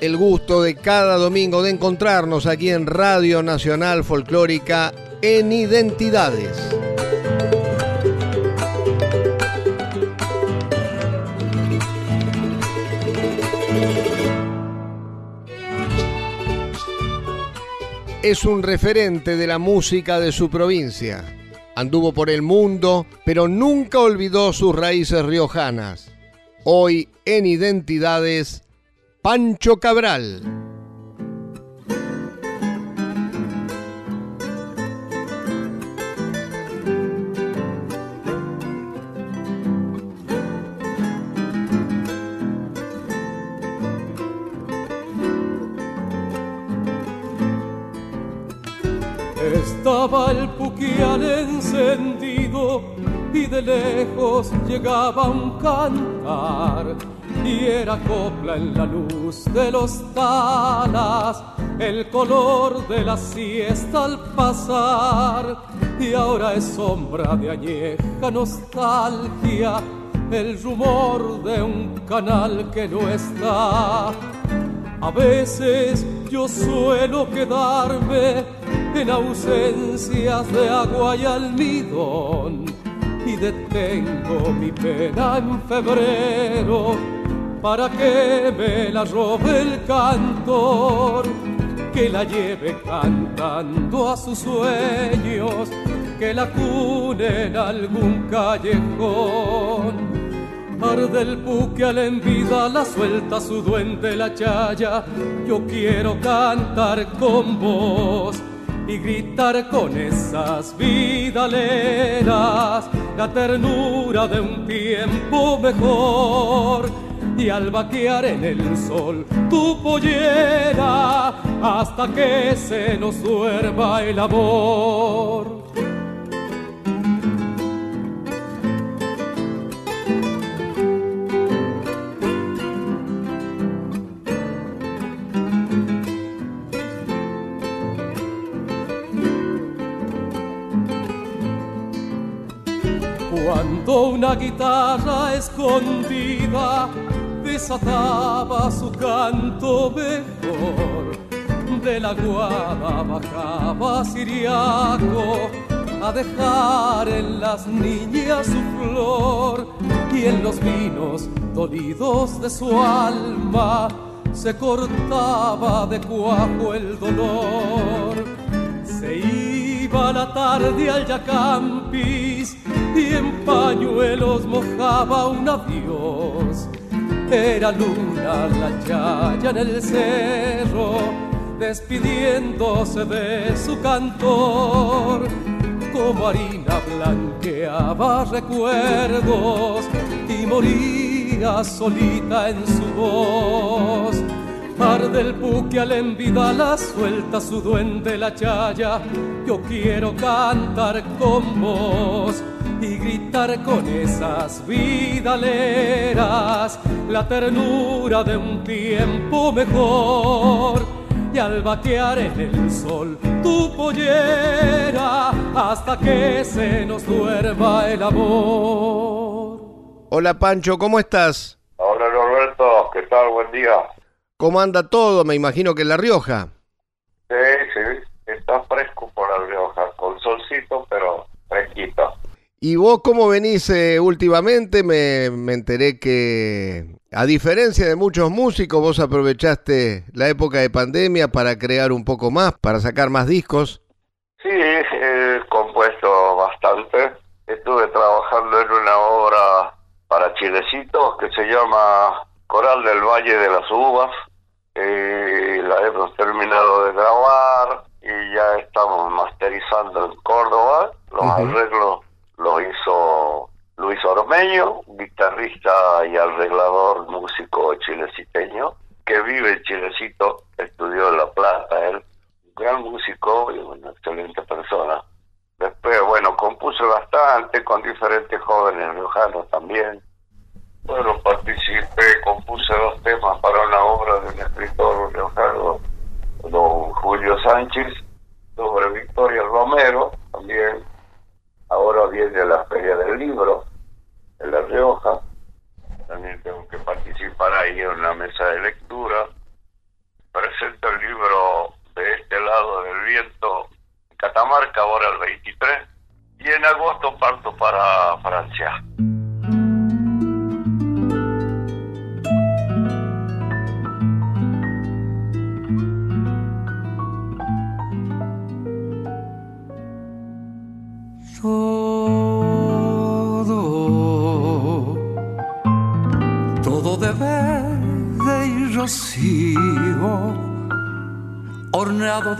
El gusto de cada domingo de encontrarnos aquí en Radio Nacional Folclórica en Identidades. Es un referente de la música de su provincia. Anduvo por el mundo, pero nunca olvidó sus raíces riojanas. Hoy en Identidades Pancho Cabral. Estaba el puquial encendido y de lejos llegaba un cantar y era copla en la luz de los talas, el color de la siesta al pasar, y ahora es sombra de añeja nostalgia, el rumor de un canal que no está. A veces yo suelo quedarme en ausencias de agua y almidón y detengo mi pena en febrero para que me la robe el cantor, que la lleve cantando a sus sueños, que la cune en algún callejón. Arde el puque al en vida, la suelta su duende la chaya, yo quiero cantar con vos y gritar con esas vidaleras la ternura de un tiempo mejor y al vaquear en el sol tu pollera hasta que se nos duerma el amor. Cuando una guitarra escondida desataba su canto mejor. De la guada bajaba Siriaco a dejar en las niñas su flor y en los vinos dolidos de su alma se cortaba de cuajo el dolor. Se iba la tarde al Yacampis y en pañuelos mojaba un adiós era luna la chaya en el cerro, despidiéndose de su cantor. Como harina blanqueaba recuerdos y moría solita en su voz. Arde el puque al envida la suelta su duende la chaya. Yo quiero cantar con vos y gritar con esas vidaleras la ternura de un tiempo mejor. Y al vaquear en el sol tu pollera hasta que se nos duerma el amor. Hola Pancho, ¿cómo estás? Hola Roberto, ¿qué tal? Buen día. ¿Cómo anda todo? Me imagino que en La Rioja. Sí, sí, está fresco por La Rioja, con solcito, pero fresquito. ¿Y vos cómo venís eh, últimamente? Me, enteré que, a diferencia de muchos músicos, vos aprovechaste la época de pandemia para crear un poco más, para sacar más discos. Sí, he compuesto bastante. Estuve trabajando en una obra para Chilecitos que se llama Coral del Valle de las Uvas. Eh, la hemos terminado de grabar y ya estamos masterizando en Córdoba los arreglos lo hizo limeño, guitarrista y arreglador, músico chileciteño, que vive en Chilecito, estudió en La Plata, él, un gran músico y una excelente persona. Después, bueno, compuse bastante con diferentes jóvenes riojanos también. Bueno, participé, compuse dos temas para una obra de un escritor riojano, don Julio Sánchez, sobre Victoria Romero, también. Ahora viene la Feria del Libro en La Rioja. También tengo que participar ahí en una mesa de lectura. Presento el libro de este lado del viento en Catamarca, ahora el 23. Y en agosto parto para Francia.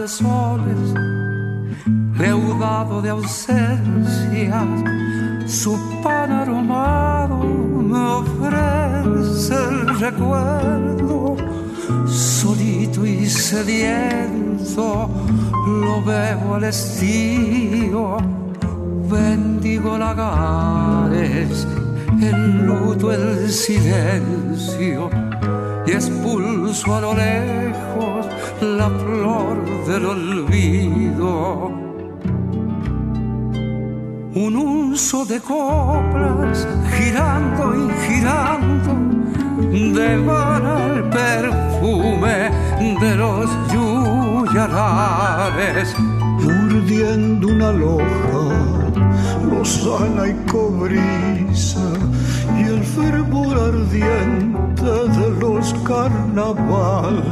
De soles, leudado de ausencias, su pan aromado me ofrece el recuerdo, solito y sediento, lo veo al estío, bendigo lagares, luto el silencio expulso a lo lejos la flor del olvido. Un uso de coplas girando y girando devora el perfume de los yuyarares. Urdiendo una loja, lozana y cobriza, y el fervor ardiente de los carnavales.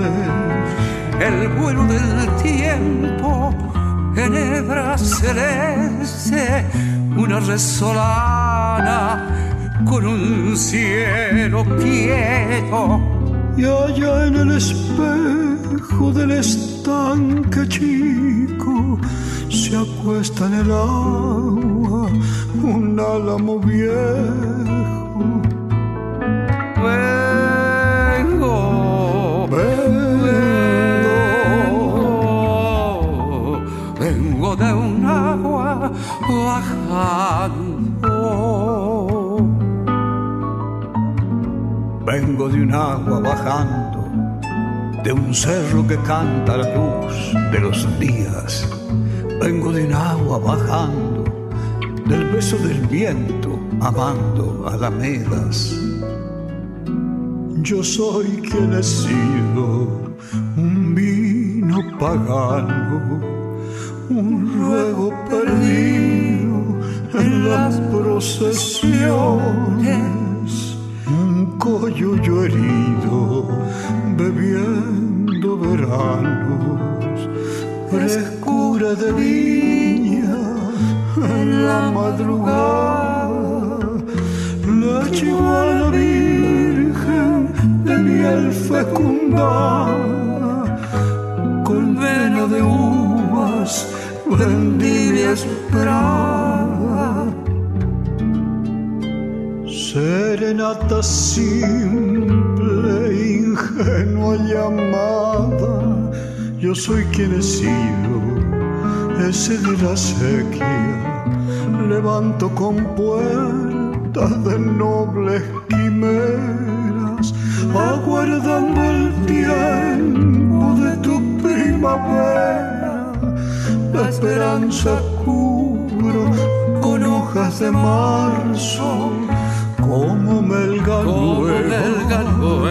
El vuelo del tiempo en hebra celeste, una resolana con un cielo quieto. Y allá en el espejo del estanque chico se acuesta en el agua un álamo viejo. Vengo de un agua bajando, de un cerro que canta la luz de los días. Vengo de un agua bajando, del beso del viento, amando alamedas. Yo soy quien he sido un vino pagano, un ruego perdido en las procesiones, un coyuyo herido bebiendo veranos, frescura de viña en la madrugada, la virgen de miel fecundada, con vena de uvas vendimia esperada. Serenata simple, ingenua llamada, yo soy quien he sido, ese de la sequía, levanto con puertas de nobles quimeras, aguardando el tiempo de tu primavera. La esperanza cubro con hojas de marzo como melga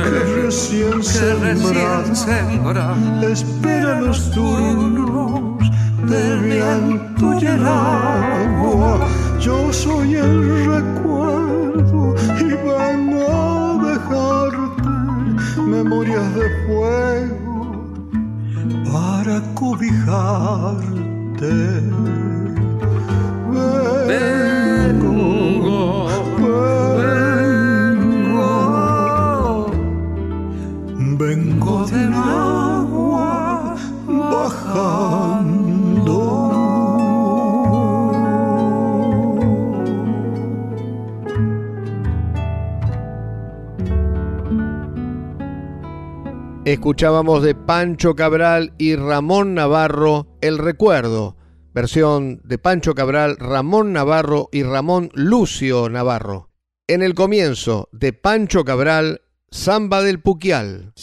que recién sembra espera los turnos del viento y el agua yo soy el recuerdo y vengo a dejarte memorias de fuego para cobijarte. Vengo, Escuchábamos de Pancho Cabral y Ramón Navarro El Recuerdo, versión de Pancho Cabral, Ramón Navarro y Ramón Lucio Navarro. En el comienzo de Pancho Cabral, Samba del Puquial.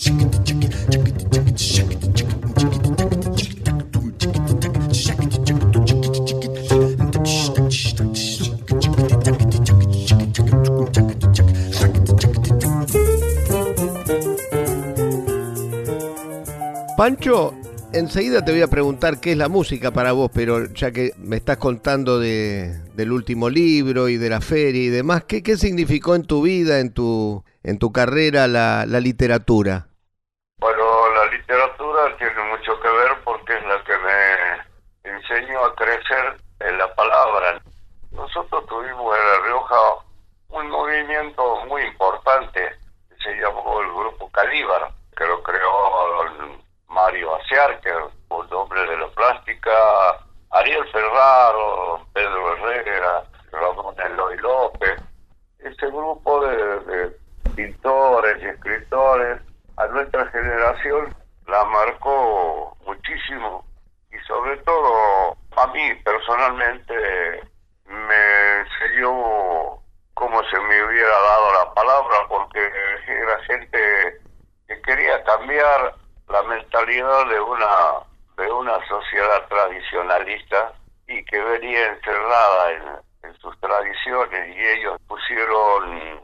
Pancho, enseguida te voy a preguntar qué es la música para vos, pero ya que me estás contando de, del último libro y de la feria y demás, ¿qué, qué significó en tu vida, en tu, en tu carrera la, la literatura? Bueno, la literatura tiene mucho que ver porque es la que me enseñó a crecer en la palabra. Nosotros tuvimos en La Rioja un movimiento muy importante que se llamó el Grupo Calíbar, que lo creó Mario Aciar, un hombre de la plástica, Ariel Ferraro, Pedro Herrera, Ramón Eloy López, ese grupo de, pintores y escritores a nuestra generación la marcó muchísimo. Y sobre todo a mí personalmente me enseñó cómo se me hubiera dado la palabra porque era gente que quería cambiar la mentalidad de una de una sociedad tradicionalista y que venía encerrada en, sus tradiciones y ellos pusieron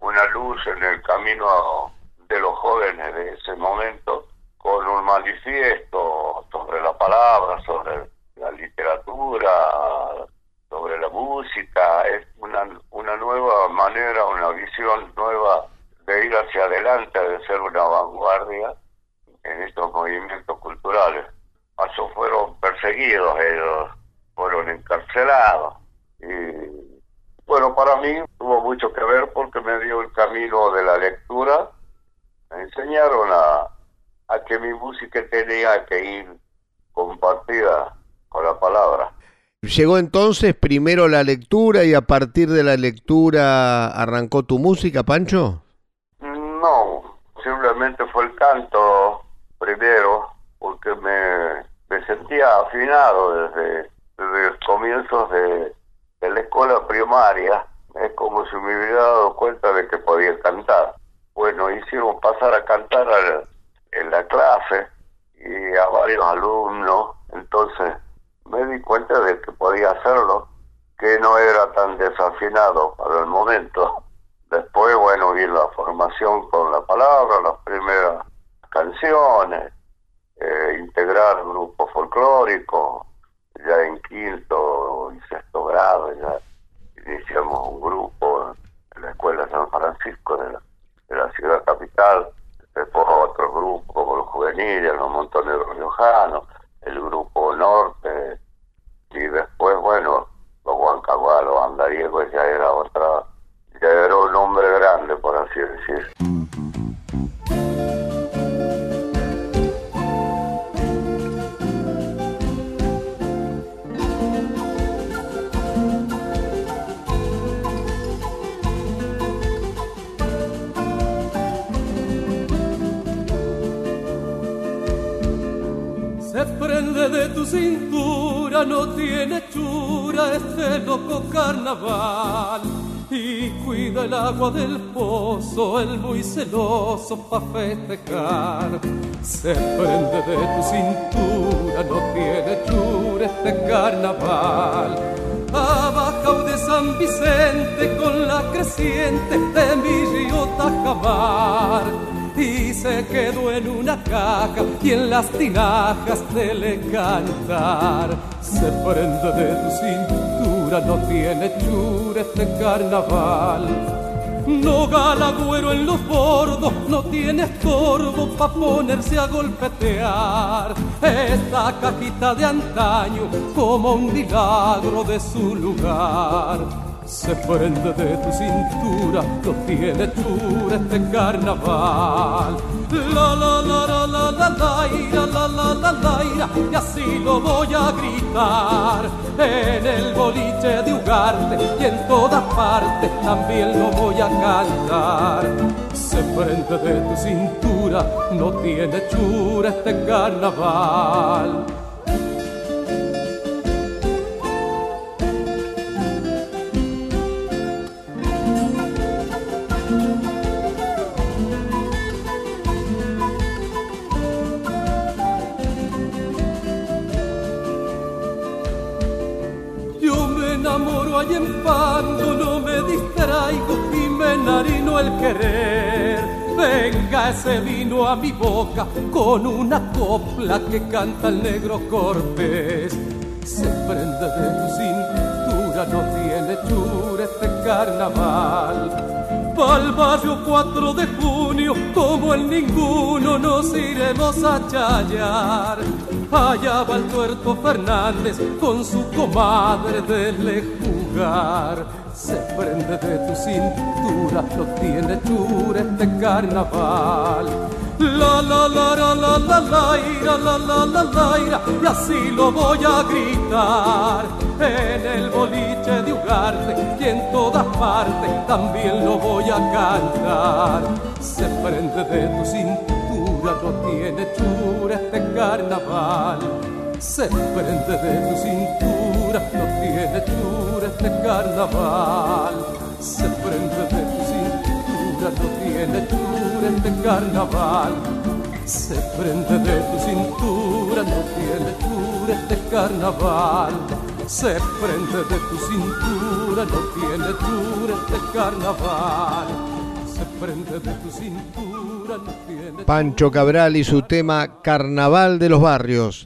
una luz en el camino de los jóvenes de ese momento con un manifiesto sobre la palabra, sobre la literatura, sobre la música, es una, una nueva manera, una visión nueva de ir hacia adelante, de ser una vanguardia en estos movimientos culturales. Paso fueron perseguidos ellos, fueron encarcelados. Y bueno, para mí tuvo mucho que ver porque me dio el camino de la lectura. Me enseñaron a, a que mi música tenía que ir compartida con la palabra. ¿Llegó entonces primero la lectura y a partir de la lectura arrancó tu música, Pancho? No, simplemente fue el canto primero, porque me, sentía afinado desde, desde los comienzos de, la escuela primaria. Es como si me hubiera dado cuenta de que podía cantar. Bueno, hicieron pasar a cantar en la clase y a varios alumnos, entonces me di cuenta de que podía hacerlo, que no era tan desafinado para el momento. Después, bueno, vi la formación con la palabra, las primeras canciones, eh, integrar grupos folclóricos, ya en quinto y sexto grado ya iniciamos un grupo en la Escuela San Francisco de la, de la ciudad capital, después otro grupo como los juveniles, los montoneros riojanos, el grupo norte, y después, bueno, los Huancaguá, los andariegos ya era otra, ya era un hombre grande, por así decir. De tu cintura no tiene chura este loco carnaval. Y cuida el agua del pozo, el muy celoso pa' festejar. Se prende de tu cintura, no tiene chura este carnaval. Abajo de San Vicente con la creciente de mi río Tajamar y se quedó en una caja y en las tinajas le cantar. Se prende de tu cintura, no tiene chure este carnaval. No gala güero en los bordos, no tiene estorbo pa' ponerse a golpetear. Esta cajita de antaño como un milagro de su lugar se prende de tu cintura, no tiene cura este carnaval. La la la la la la la la la la la y así lo voy a gritar en el boliche de Ugarte y en todas partes también lo voy a cantar. Se prende de tu cintura, no tiene chura este carnaval. No me distraigo y me enharino el querer. Venga ese vino a mi boca con una copla que canta el negro Cortés. Se prende de tu cintura, no tiene chure este carnaval. Pa'l barrio 4 de junio, como en ninguno nos iremos a chayar. Allá va el tuerto Fernández con su comadre de lejos se prende de tu cintura, no tiene chure este carnaval. La la la la la la la ira, la la la la ira, y así lo voy a gritar en el boliche de Ugarte y en todas partes también lo voy a cantar. Se prende de tu cintura, no tiene chure carnaval. Se prende de tu cintura, no tiene chure este carnaval se prende de tu cintura, no tiene cura este carnaval. Se prende de tu cintura, no tiene cura este carnaval. Se prende de tu cintura, no tiene cura este carnaval. Pancho Cabral y su tema Carnaval de los Barrios.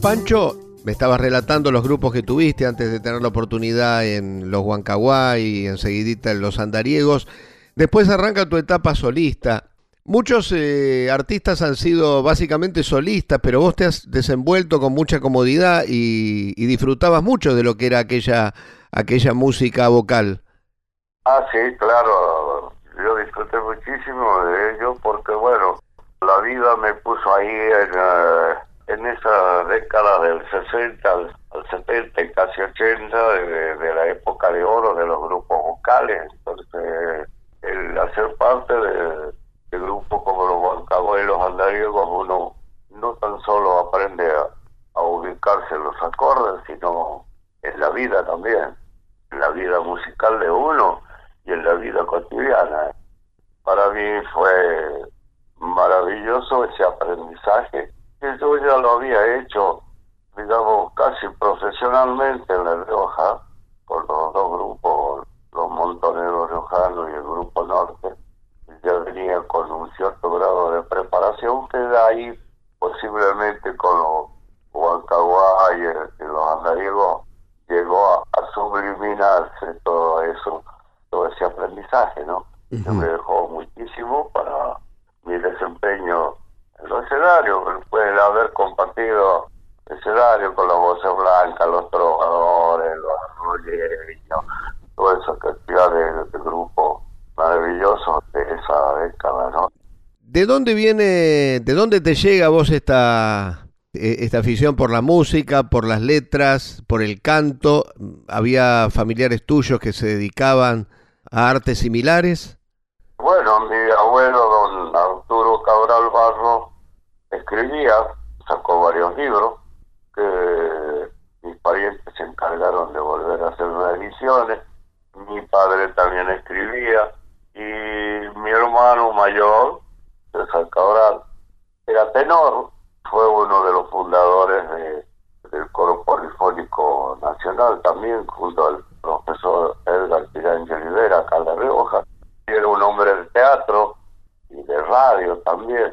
Pancho, me estabas relatando los grupos que tuviste antes de tener la oportunidad en los Huancahuay y enseguidita en los Andariegos. Después arranca tu etapa solista. Muchos eh, artistas han sido básicamente solistas, pero vos te has desenvuelto con mucha comodidad y, disfrutabas mucho de lo que era aquella, aquella música vocal. Ah, sí, claro. Yo disfruté muchísimo de ello porque, bueno, la vida me puso ahí en... Eh, en esa década del 60 al, 70 y casi 80 de, la época de oro de los grupos vocales. Entonces, el hacer parte de, grupos como los y los Andariegos, uno no tan solo aprende a, ubicarse en los acordes, sino en la vida también, en la vida musical de uno y en la vida cotidiana. Para mí fue maravilloso ese aprendizaje yo ya lo había hecho, digamos, casi profesionalmente en La Rioja, por los dos grupos, los montoneros riojanos y el grupo norte. Ya venía con un cierto grado de preparación que de ahí posiblemente con los Huancahuay y los andariegos llegó a, subliminarse todo eso, todo ese aprendizaje, ¿no? Que me dejó muchísimo para mi desempeño en los escenarios, puede haber compartido escenario con la voz blanca, los trovadores, los rolleros, toda esa cantidad de, de grupos maravillosos de esa década, ¿no? ¿De dónde viene, de dónde te llega a vos esta, e, esta afición por la música, por las letras, por el canto? ¿Había familiares tuyos que se dedicaban a artes similares? Bueno, mi abuelo, don Arturo Cabral Barro, escribía, sacó varios libros que mis parientes se encargaron de volver a hacer unas ediciones. Mi padre también escribía y mi hermano mayor, César Cabral, era tenor, fue uno de los fundadores del coro polifónico nacional también, junto al profesor Edgar Pirangel Rivera, acá en Rioja. Y era un hombre de teatro y de radio también.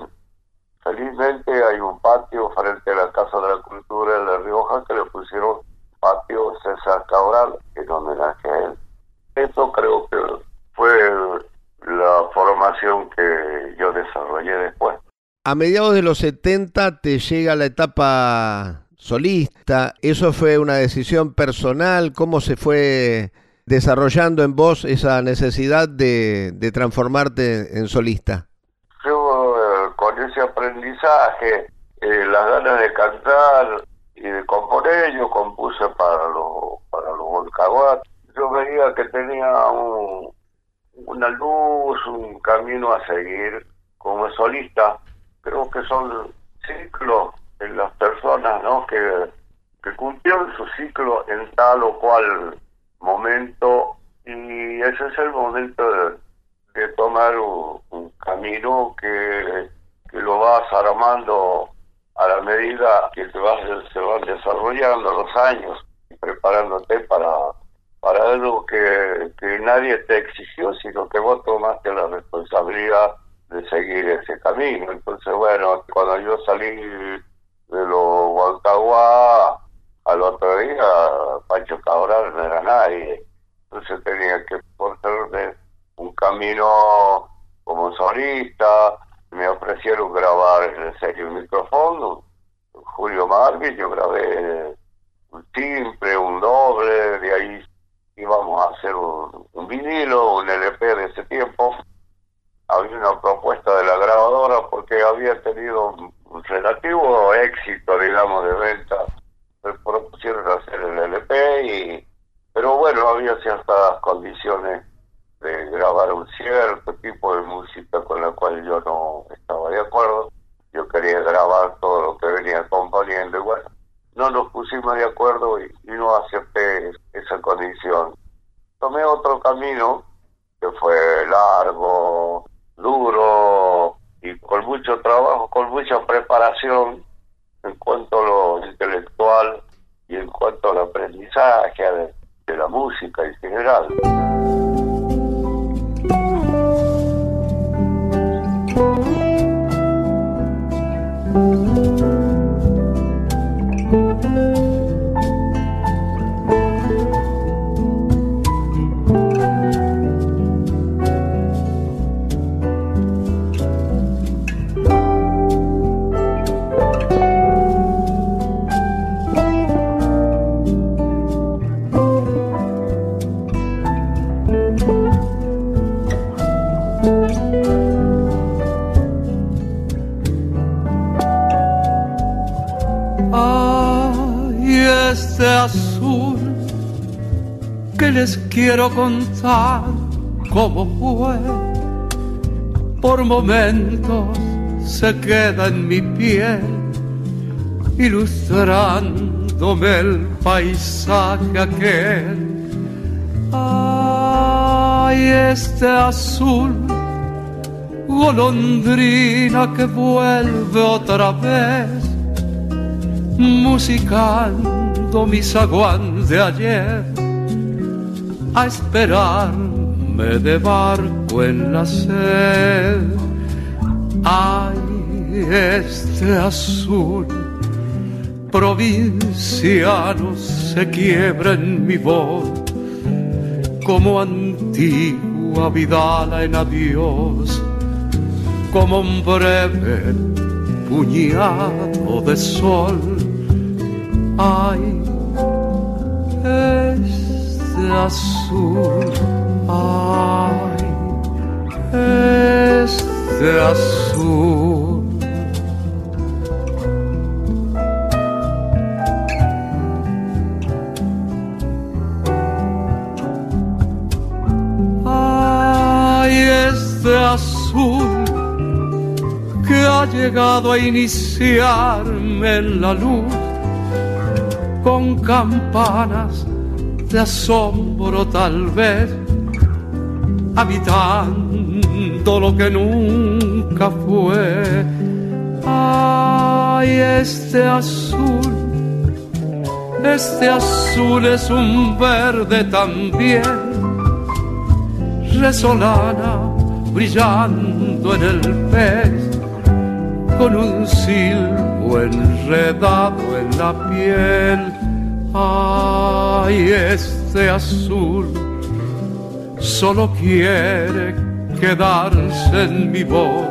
Felizmente hay un patio frente a la Casa de la Cultura de La Rioja que le pusieron patio César Cabral en homenaje a él. Eso creo que fue la formación que yo desarrollé después. A mediados de los 70 te llega la etapa solista. ¿Eso fue una decisión personal? ¿Cómo se fue desarrollando en vos esa necesidad de, de transformarte en solista? Yo eh, con ese aprendizaje, eh, las ganas de cantar y de componer, yo compuse para los para los Yo veía que tenía un, una luz, un camino a seguir como solista. Creo que son ciclos en las personas, ¿no? Que, que cumplieron su ciclo en tal o cual momento y ese es el momento de, tomar un, camino que, que, lo vas armando a la medida que te vas, se van desarrollando los años y preparándote para, para algo que, nadie te exigió, sino que vos tomaste la responsabilidad de seguir ese camino. Entonces, bueno, cuando yo salí de los Guantaguá, al otro día Pancho Cabral no era nadie. Entonces tenía que ponerme un camino como solista. Me ofrecieron grabar en el serio micrófono. Julio Marvin, yo grabé un timbre, un doble, de ahí íbamos a hacer un, vinilo, un LP de ese tiempo había una propuesta de la grabadora porque había tenido un relativo éxito, digamos, de venta. Me propusieron hacer el LP, y, pero bueno, había ciertas condiciones de grabar un cierto tipo de música con la cual yo no estaba de acuerdo. Yo quería grabar todo lo que venía componiendo y bueno, no nos pusimos de acuerdo y no acepté esa condición. Tomé otro camino que fue largo, duro y con mucho trabajo, con mucha preparación en cuanto a lo intelectual y en cuanto al aprendizaje de, de la música en general. Les quiero contar cómo fue. Por momentos se queda en mi piel, ilustrándome el paisaje aquel. Ay, este azul, golondrina que vuelve otra vez, musicando mi zaguán de ayer a esperarme de barco en la sed. Ay, este azul provinciano se quiebra en mi voz como antigua vidala en adiós, como un breve puñado de sol. Ay, azul, ay, este azul. Ay, este azul que ha llegado a iniciarme en la luz con campanas asombro tal vez, habitando lo que nunca fue. Ay, este azul, este azul es un verde también, resolana brillando en el pez, con un silbo enredado en la piel Ay, este azul solo quiere quedarse en mi voz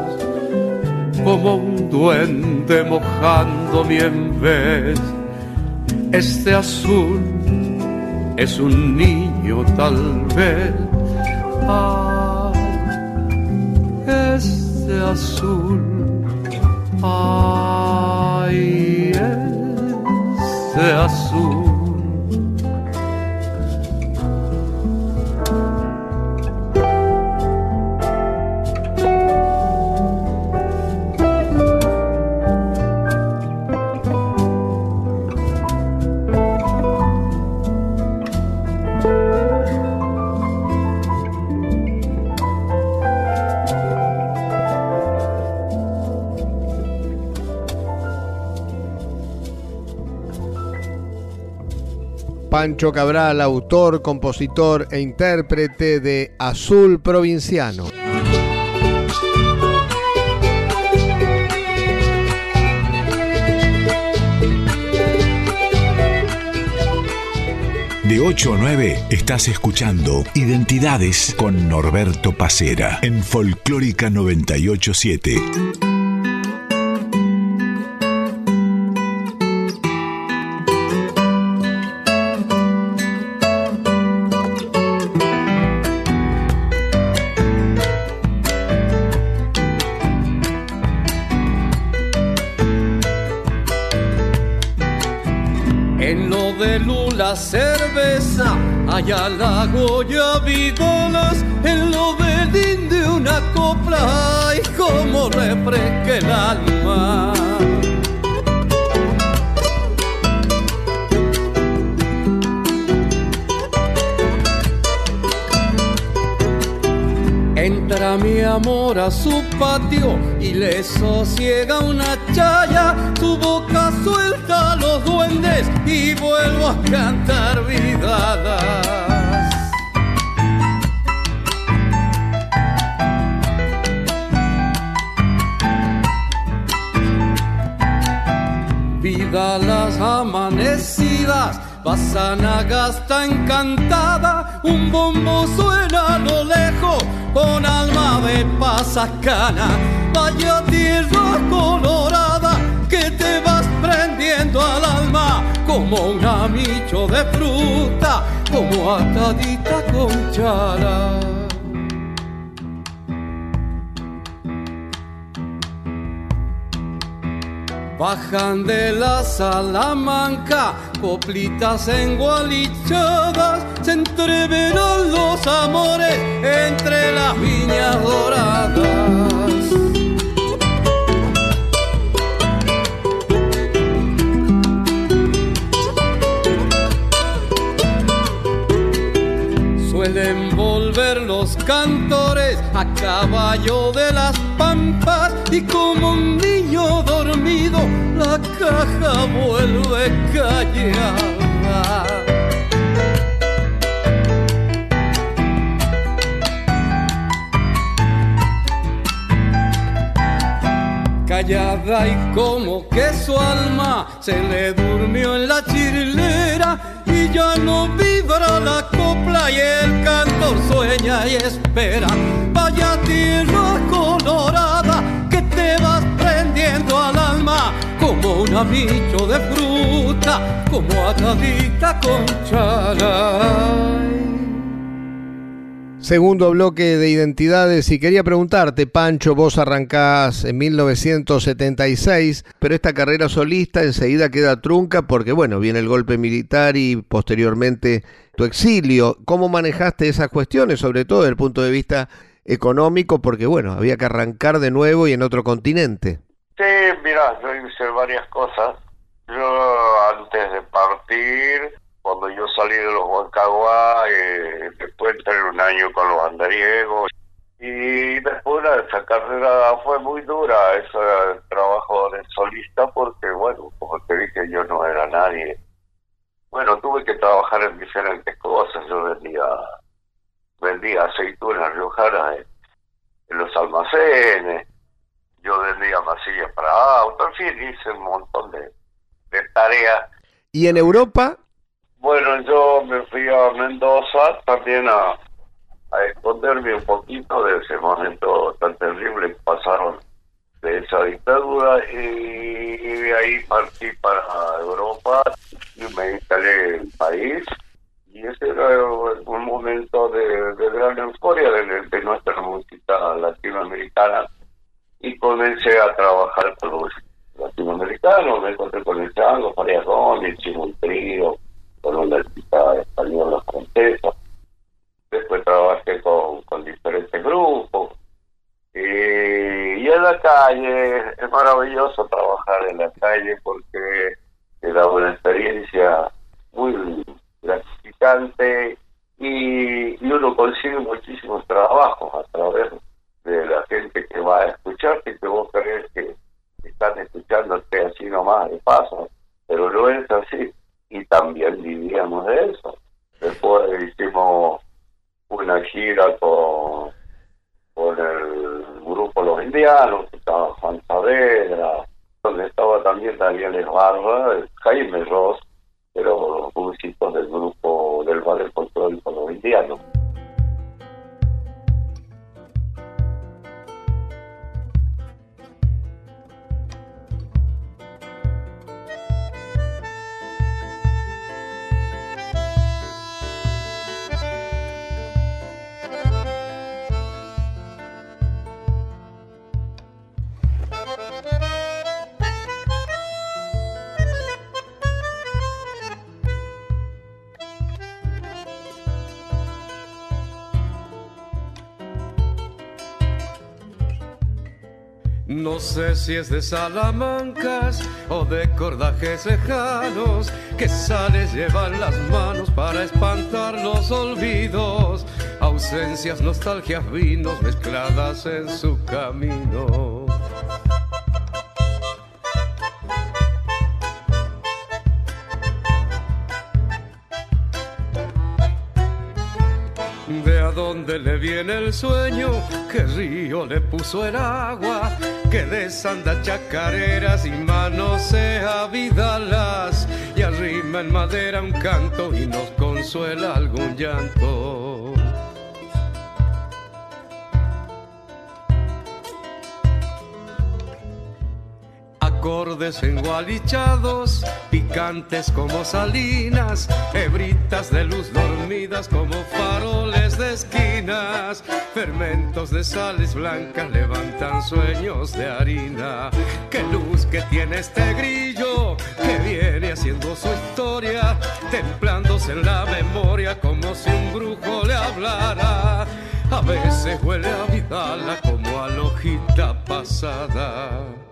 como un duende mojando mi vez. Este azul es un niño tal vez. Ay, ese azul, ay, ese azul. Pancho Cabral, autor, compositor e intérprete de Azul Provinciano. De 8 a 9 estás escuchando Identidades con Norberto Pacera en Folclórica 987. Allá la Goya Vidolas, en lo del de una copla, y como refresca el alma. Mi amor a su patio y le sosiega una chaya, su boca suelta los duendes y vuelvo a cantar vidadas. Vida las amanecidas Pasanaga está encantada, un bombo suena a lo lejos, con alma de pasacana. Vaya tierra colorada, que te vas prendiendo al alma, como un amicho de fruta, como atadita con chala. Bajan de la Salamanca, coplitas engualichadas, se entreverán los amores entre las viñas doradas. Suelen volver los cantores a caballo de las pampas y como un niño dormido la caja vuelve callada. Callada y como que su alma se le durmió en la chirlera y ya no vibra la copla y el cantor sueña y espera. Vaya tierra colorada que te vas prendiendo al alma como un amicho de fruta, como atadita con charay. Segundo bloque de identidades y quería preguntarte, Pancho, vos arrancás en 1976, pero esta carrera solista enseguida queda trunca porque, bueno, viene el golpe militar y posteriormente tu exilio. ¿Cómo manejaste esas cuestiones, sobre todo desde el punto de vista económico? Porque, bueno, había que arrancar de nuevo y en otro continente. Sí, mira, yo hice varias cosas. Yo antes de partir cuando yo salí de los Huancaguá, eh, después entré un año con los andariegos. Y después de esa carrera fue muy dura, ese trabajo de solista, porque, bueno, como te dije, yo no era nadie. Bueno, tuve que trabajar en diferentes cosas. Yo vendía vendía aceitunas riojanas en, en los almacenes, yo vendía masillas para autos, en fin, hice un montón de, de tareas. ¿Y en Europa bueno, yo me fui a Mendoza también a, esconderme un poquito de ese momento tan terrible que pasaron de esa dictadura y de ahí partí para Europa y me instalé en el país y ese era un momento de, gran euforia de, nuestra música latinoamericana. Y comencé a trabajar con los latinoamericanos, me encontré con el Chango, María Gómez, Chimo de Salamancas o de cordajes lejanos que sales llevan las manos para espantar los olvidos, ausencias, nostalgias, vinos mezcladas en su camino. De a dónde le viene el sueño, qué río le puso el agua, que desanda chacareras y manosea vidalas y arrima en madera un canto y nos consuela algún llanto. Acordes engualichados, picantes como salinas, hebritas de luz dormidas como faroles de esquinas, fermentos de sales blancas levantan sueños de harina. Qué luz que tiene este grillo que viene haciendo su historia, templándose en la memoria como si un brujo le hablara. A veces huele a vidala como a lojita pasada.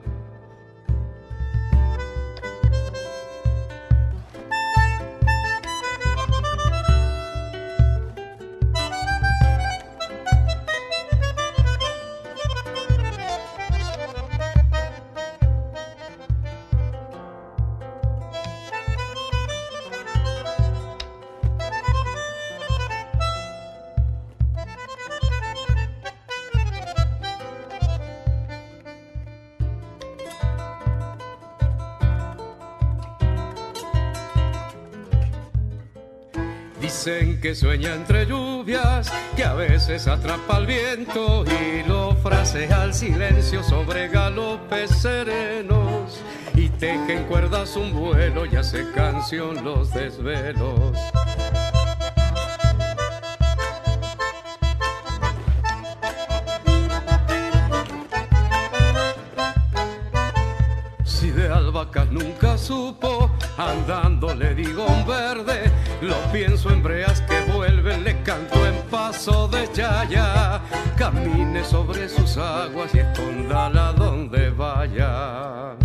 Sueña entre lluvias, que a veces atrapa el viento y lo frasea al silencio sobre galopes serenos. Y teje en cuerdas un vuelo y hace canción los desvelos. Si de albahacas nunca supo, andando le digo un verde, lo pienso en breas que vuelven, le canto en paso de chaya, camine sobre sus aguas y escondala donde vaya.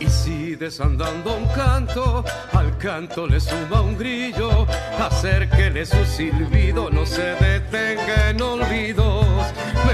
Y si desandando un canto, al canto le suma un grillo, hacer que su silbido no se detenga en olvidos.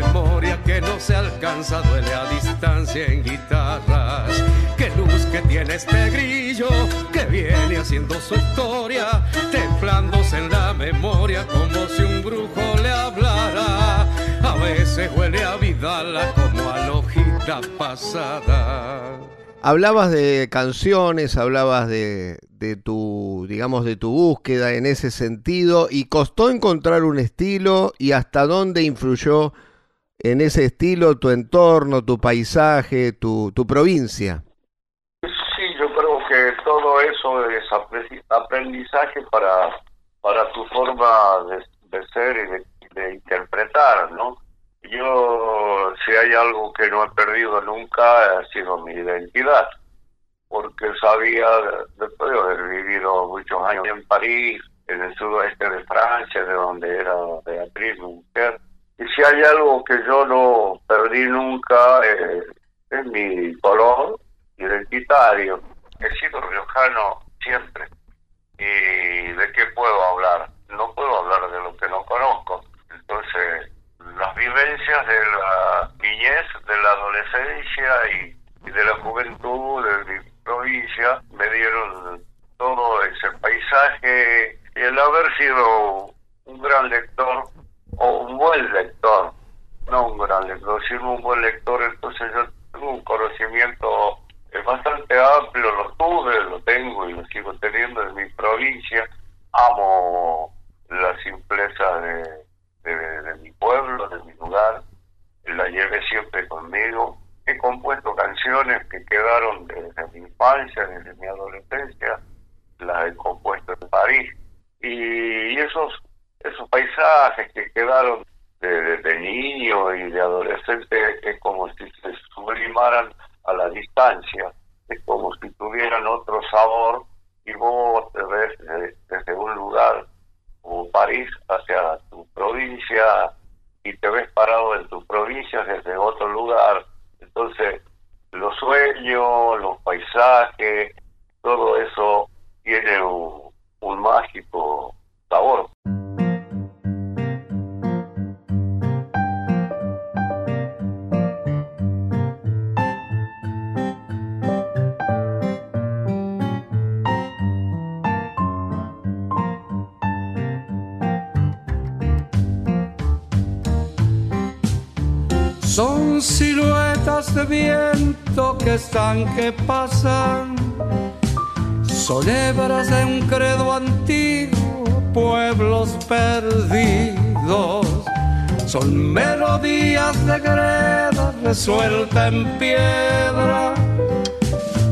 Memoria que no se alcanza, duele a distancia en guitarras. Qué luz que tiene este grillo, que viene haciendo su historia, templándose en la memoria como si un brujo le hablara. A veces huele a vidala como a lojita pasada. Hablabas de canciones, hablabas de, tu, digamos, de tu búsqueda en ese sentido y costó encontrar un estilo y hasta dónde influyó en ese estilo tu entorno, tu paisaje, tu, tu provincia. Sí, yo creo que todo eso es aprendizaje para, para tu forma de, ser y de, interpretar, ¿no? Yo, si hay algo que no he perdido nunca, ha sido mi identidad, porque sabía, después de haber vivido muchos años en París, en el sudoeste de Francia, de donde era Beatriz, mi mujer, y si hay algo que yo no perdí nunca, eh, es mi color identitario. He sido riojano siempre. ¿Y de qué puedo hablar? No puedo hablar de lo que no conozco. Entonces, las vivencias de la niñez, de la adolescencia y, de la juventud de mi provincia me dieron todo ese paisaje y el haber sido un gran lector o un buen lector, no un gran lector, sino un buen lector, entonces yo tengo un conocimiento bastante amplio, lo tuve, lo tengo y lo sigo teniendo en mi provincia, amo la simpleza de, de, mi pueblo, de mi lugar, la llevé siempre conmigo, he compuesto canciones que quedaron desde mi infancia, desde mi adolescencia, las he compuesto en París, y esos esos paisajes que quedaron de, niño y de adolescente es como si se sublimaran a la distancia, es como si tuvieran otro sabor y vos te ves desde, un lugar como París hacia tu provincia y te ves parado en tu provincia desde otro lugar. Entonces, los sueños, los paisajes, todo eso tiene un mágico sabor. Son siluetas de viento que están, que pasan. Son hebras de un credo antiguo, pueblos perdidos. Son melodías de greda resuelta en piedra,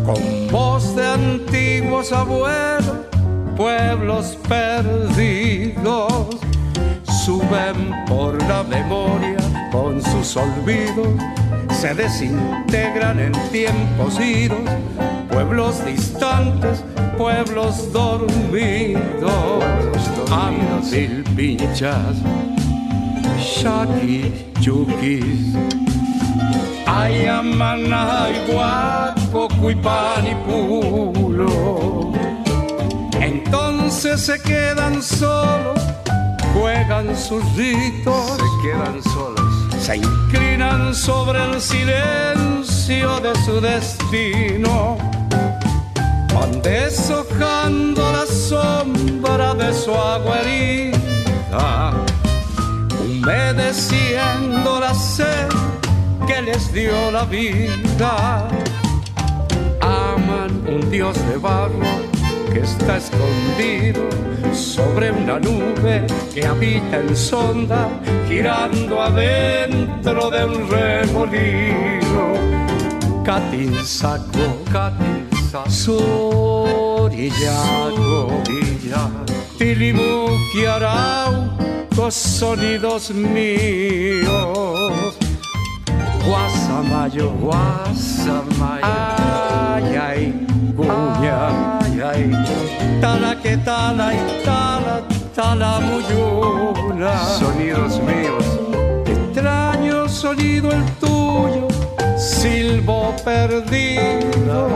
con voz de antiguos abuelos, pueblos perdidos. Suben por la memoria con sus olvidos se desintegran en tiempos idos, pueblos distantes, pueblos dormidos, Ambil pinchas, shaki yukis, ayamana guapo pulo. Entonces se quedan solos, juegan sus ritos, se quedan solos se inclinan sobre el silencio de su destino, van deshojando la sombra de su agua humedeciendo la sed que les dio la vida. Aman un Dios de barro que está escondido sobre una nube que habita en sonda, girando adentro de un remolino. Catinsaco, Catinsaco, Sorillaco, Tilimuki, Arauco, sonidos míos. Guasamayo, Guasamayo, ay, ay, cuña ay, tala que tala y tala, tala muyuna. Sonidos míos. Extraño sonido el tuyo, silbo perdido.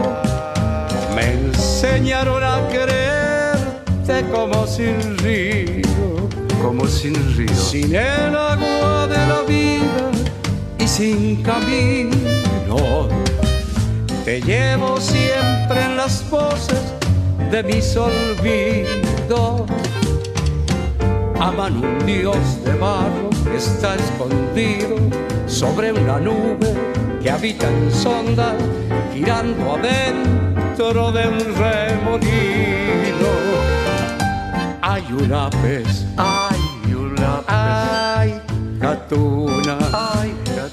Me enseñaron a quererte como sin río. Como sin río. Sin el agua de la vida y sin camino. Te llevo siempre en las voces de mis olvidos. Aman un Dios de barro que está escondido sobre una nube que habita en sonda, girando adentro de un remolino. Hay una pez, hay una pez, hay gatuna.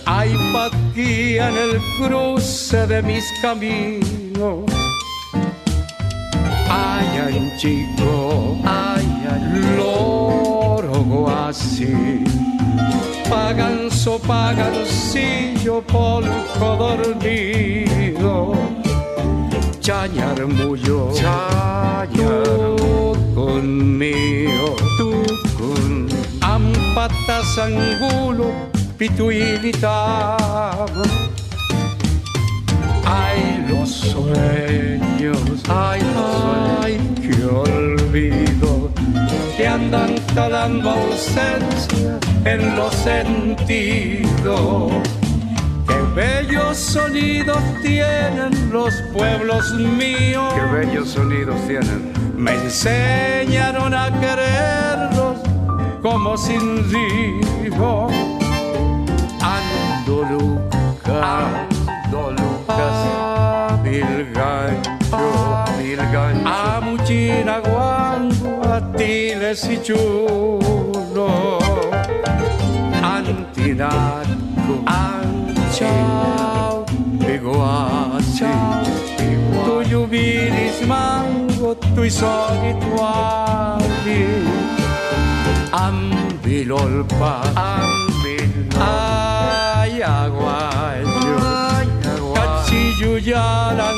Hay patía en el cruce de mis caminos. Ay, chico, ay, loro así. Paganzo, pagancillo, polco dormido. Chañar muyo, chañar conmigo, tú con ampatas angulo, pituilita. Ay, sueños, ay, ay, qué olvido, que andan talando ausencia en los sentidos. Qué bellos sonidos tienen los pueblos míos. Qué bellos sonidos tienen. Me enseñaron a quererlos como sin río. Ando Lucas, ando Lucas, mil gancho, el gancho. A muchina guanguatiles y chulo, antinarco, anchao, peguachi, tu yubiris mango, tu isonituali, ambilolpa, ambilolpa, ayaguayo, cachi yuyalan,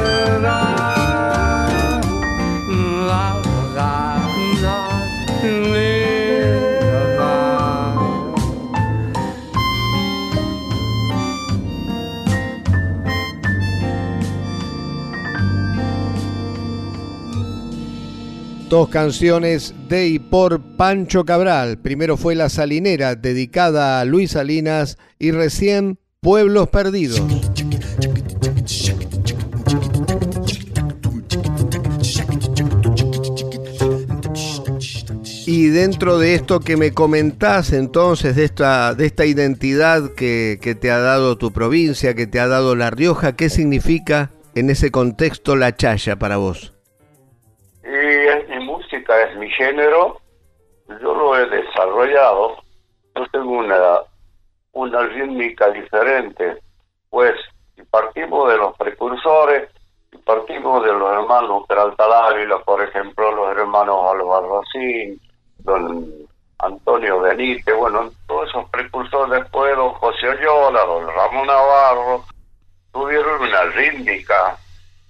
Dos canciones de y por Pancho Cabral. Primero fue La Salinera, dedicada a Luis Salinas, y recién Pueblos Perdidos. Y dentro de esto que me comentás entonces, de esta, de esta identidad que, que te ha dado tu provincia, que te ha dado La Rioja, ¿qué significa en ese contexto la chaya para vos? Y es mi música, es mi género. Yo lo he desarrollado. Yo tengo una, una rítmica diferente. Pues, si partimos de los precursores, partimos de los hermanos Peralta Dávila, por ejemplo, los hermanos Albarracín, don Antonio Benítez, bueno, todos esos precursores después, don José Oyola, don Ramón Navarro, tuvieron una rítmica,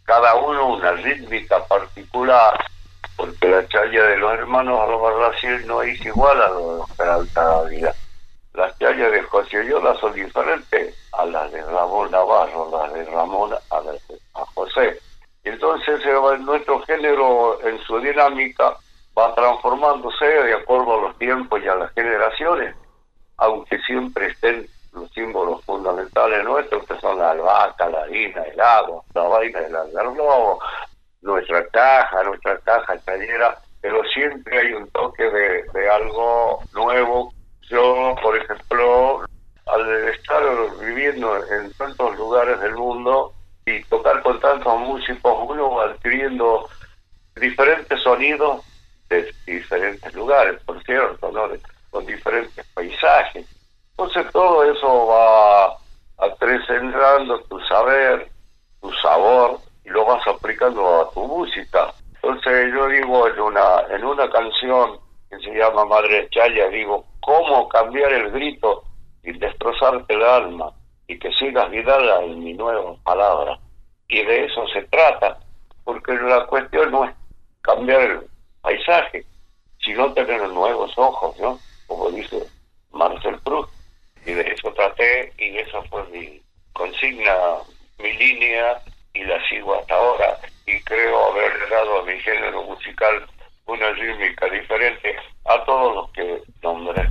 cada uno una rítmica particular, porque la chaya de los hermanos Albarracín no es igual a los Peralta Dávila. Las chayas de José Oyola son diferentes a las de Ramón Navarro, las de Ramón a, las de- José. Entonces eh, nuestro género en su dinámica va transformándose de acuerdo a los tiempos y a las generaciones, aunque siempre estén los símbolos fundamentales nuestros, que son la albahaca, la harina, el agua, la vaina del algarrobo, nuestra caja, nuestra caja chayera, pero siempre hay un toque de, de algo nuevo. Yo, por ejemplo, al estar viviendo en tantos lugares del mundo y tocar con tantos músicos, uno va adquiriendo diferentes sonidos de diferentes lugares, por cierto, ¿no? Con diferentes paisajes. Entonces todo eso va acrecentando tu saber, tu sabor, y lo vas aplicando a tu música. Entonces yo digo en una, en una canción que se llama Madre Chaya, digo, ¿cómo cambiar el grito y destrozarte el alma y que sigas guiada en mi nueva palabra? Y de eso se trata, porque la cuestión no es cambiar el paisaje, sino tener nuevos ojos, ¿no? Como dice Marcel Proust. Y de eso traté y esa fue mi consigna, mi línea y la sigo hasta ahora y creo haberle dado a mi género musical una rítmica diferente a todos los que nombré.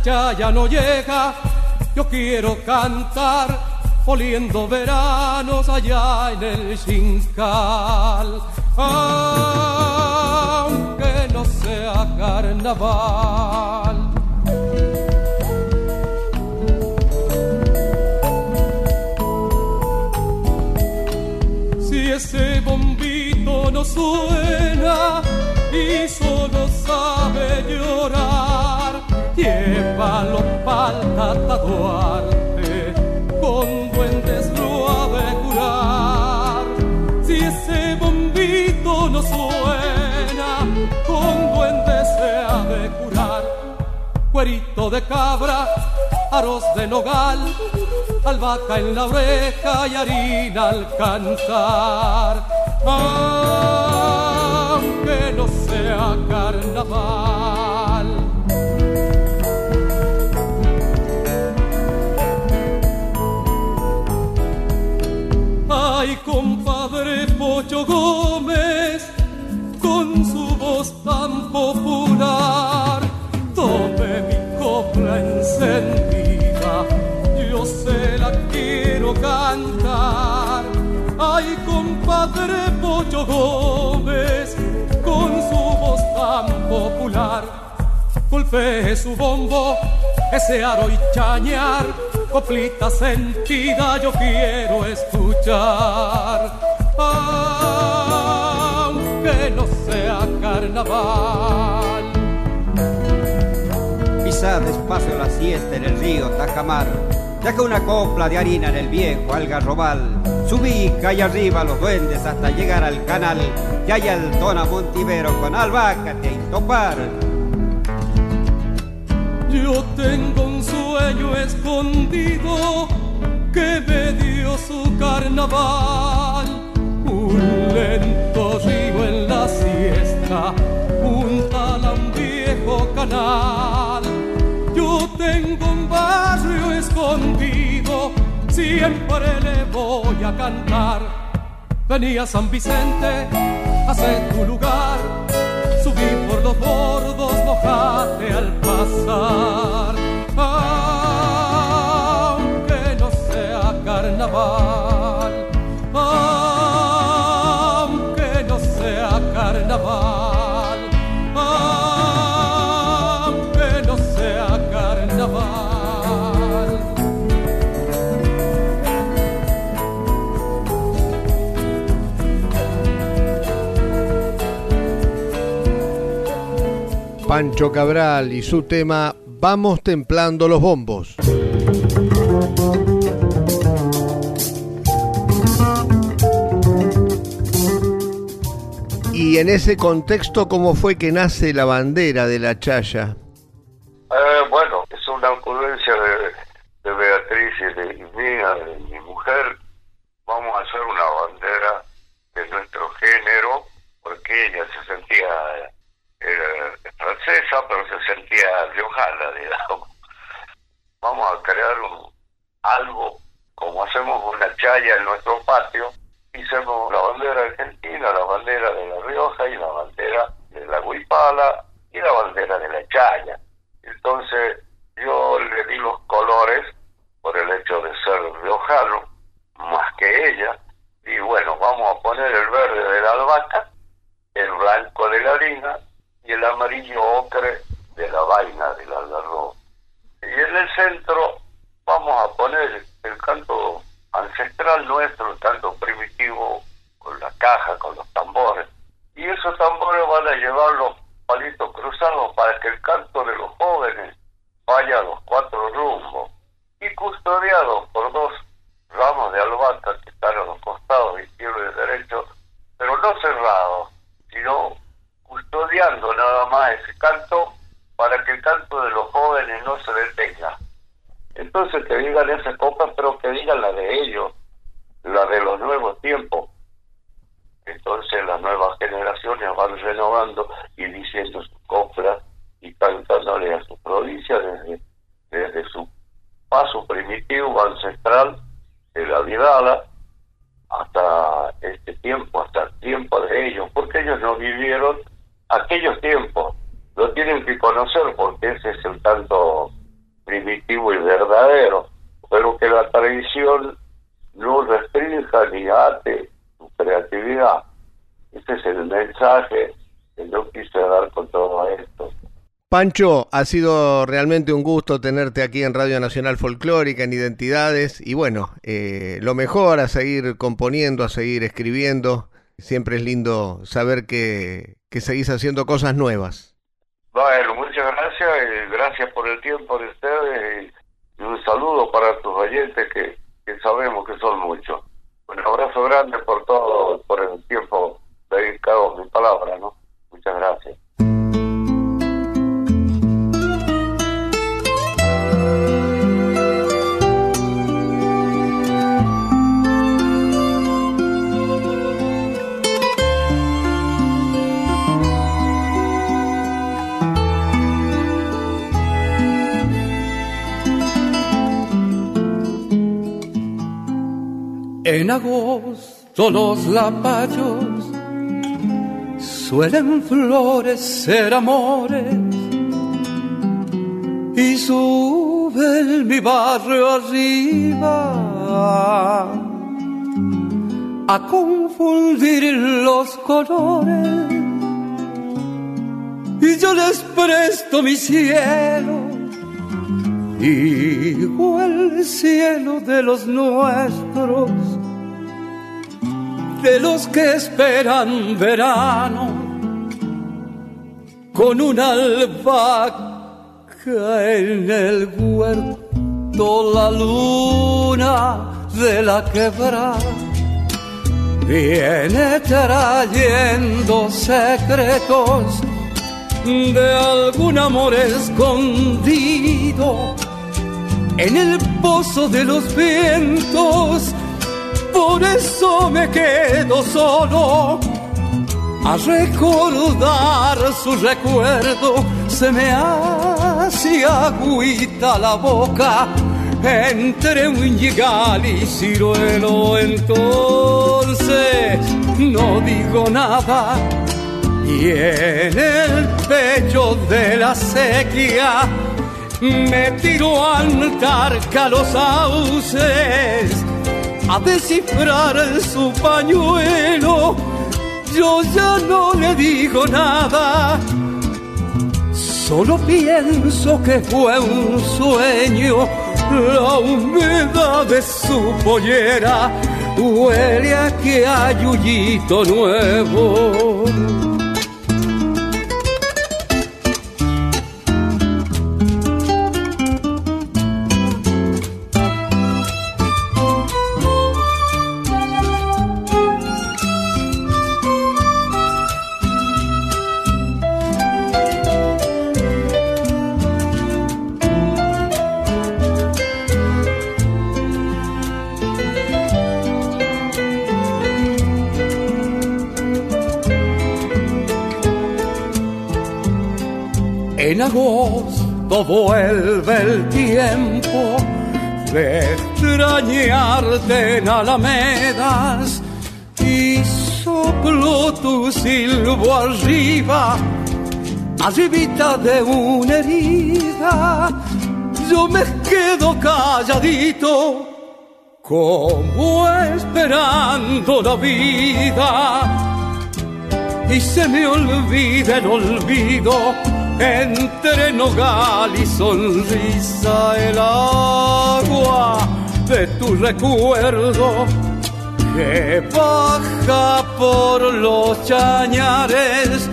La chaya no llega, yo quiero cantar oliendo veranos allá en el Xincal. Aunque no sea carnaval. Si ese bombito no suena y solo sabe llorar, llévalo pa'l tatuar con duendes lo ha de curar. Si ese bombito no suena, con duendes se ha de curar. Cuerito de cabra, arroz de nogal, albahaca en la oreja y harina al cantar. No carnaval Ay, compadre Pocho Gómez, con su voz tan popular, tome mi copla encendida, yo se la quiero cantar. Ay, compadre Pocho Gómez, con su voz tan popular, golpee su bombo, ese aro y chañar coplita sentida yo quiero escuchar, aunque no sea carnaval. Pisa despacio la siesta en el río Tajamar, deja una copla de harina en el viejo algarrobal, subí calle arriba los duendes hasta llegar al canal, y hay Dona Montivero con albahaca y topar yo tengo un sueño escondido que me dio su carnaval. Un lento río en la siesta, un un viejo canal. Siempre le voy a cantar. Venía San Vicente, hace tu lugar subí por los bordos, mojate al pasar. Pancho Cabral y su tema Vamos templando los bombos. Y en ese contexto, ¿cómo fue que nace la bandera de la Chaya? Eh, bueno, es una ocurrencia de, Beatriz y de mía, de mi mujer. Vamos a hacer una bandera de nuestro género, porque ella se francesa, pero se sentía riojana, digamos. Vamos a crear algo como hacemos una chaya en nuestro patio, hicimos la bandera argentina, la bandera de La Rioja y la bandera de la Huipala y la bandera de la chaya. Entonces yo le di los colores por el hecho de ser riojano, más que ella, y bueno, vamos a poner el verde de la albahaca, el blanco de la harina y el amarillo ocre de la vaina del algarrobo. Y en el centro vamos a poner el canto ancestral nuestro, el canto primitivo, con la caja, con los tambores. Y esos tambores van a llevar los palitos cruzados para que el canto de los jóvenes vaya a los cuatro rumbos. Y custodiado por dos ramos de albahaca que están a los costados izquierdo y derecho, pero no cerrados, sino custodiando nada más ese canto para que el canto de los jóvenes no se detenga. Entonces que digan esa copa, pero que digan la de ellos, la de los nuevos tiempos. Entonces las nuevas generaciones van renovando y diciendo sus coplas y cantándole a su provincia desde, desde su paso primitivo, ancestral de la Vidala hasta este tiempo, hasta el tiempo de ellos, porque ellos no vivieron aquellos tiempos, lo tienen que conocer porque ese es el tanto primitivo y verdadero, pero que la tradición no restrinja ni ate su creatividad. Ese es el mensaje que yo quise dar con todo esto. Pancho, ha sido realmente un gusto tenerte aquí en Radio Nacional Folclórica, en Identidades, y bueno, eh, lo mejor a seguir componiendo, a seguir escribiendo. Siempre es lindo saber que, que seguís haciendo cosas nuevas. Bueno, muchas gracias y gracias por el tiempo de ustedes y un saludo para tus oyentes que, que sabemos que son muchos. Un abrazo grande por todo, por el tiempo dedicado a mi palabra, ¿no? Los lapayos suelen florecer amores y sube mi barrio arriba a confundir los colores. Y yo les presto mi cielo y el cielo de los nuestros de los que esperan verano con una albahaca en el huerto la luna de la quebrada viene trayendo secretos de algún amor escondido en el pozo de los vientos por eso me quedo solo a recordar su recuerdo. Se me hace agüita la boca entre un yigal y ciruelo. Entonces no digo nada y en el pecho de la sequía me tiro a antarca los sauces a descifrar su pañuelo. Yo ya no le digo nada, solo pienso que fue un sueño. La humedad de su pollera huele a que hay nuevo. De extrañarte en alamedas y soplo tu silbo arriba, arribita de una herida. Yo me quedo calladito, como esperando la vida, y se me olvida el olvido entre nogal y sonrisa el de tu recuerdo que baja por los chañares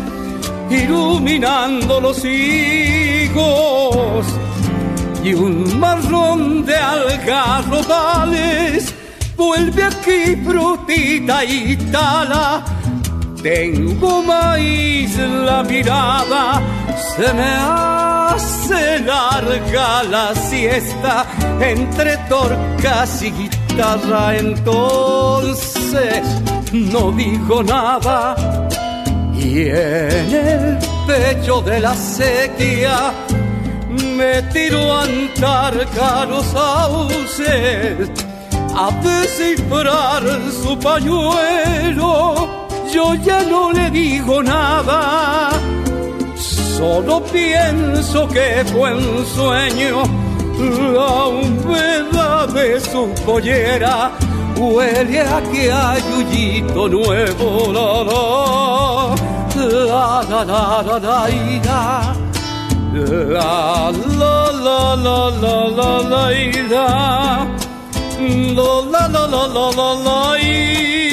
iluminando los higos y un marrón de algarrobales vuelve aquí frutita y tala. Tengo maíz la mirada se me hace larga la siesta entre torcas y guitarra. Entonces no dijo nada y en el pecho de la sequía me tiró a andar los sauces a descifrar su pañuelo. Yo ya no le digo nada, solo pienso que fue un sueño. La humedad de su pollera huele a que hay huyito nuevo. La la la la la la la la la la la la la la la la la la la la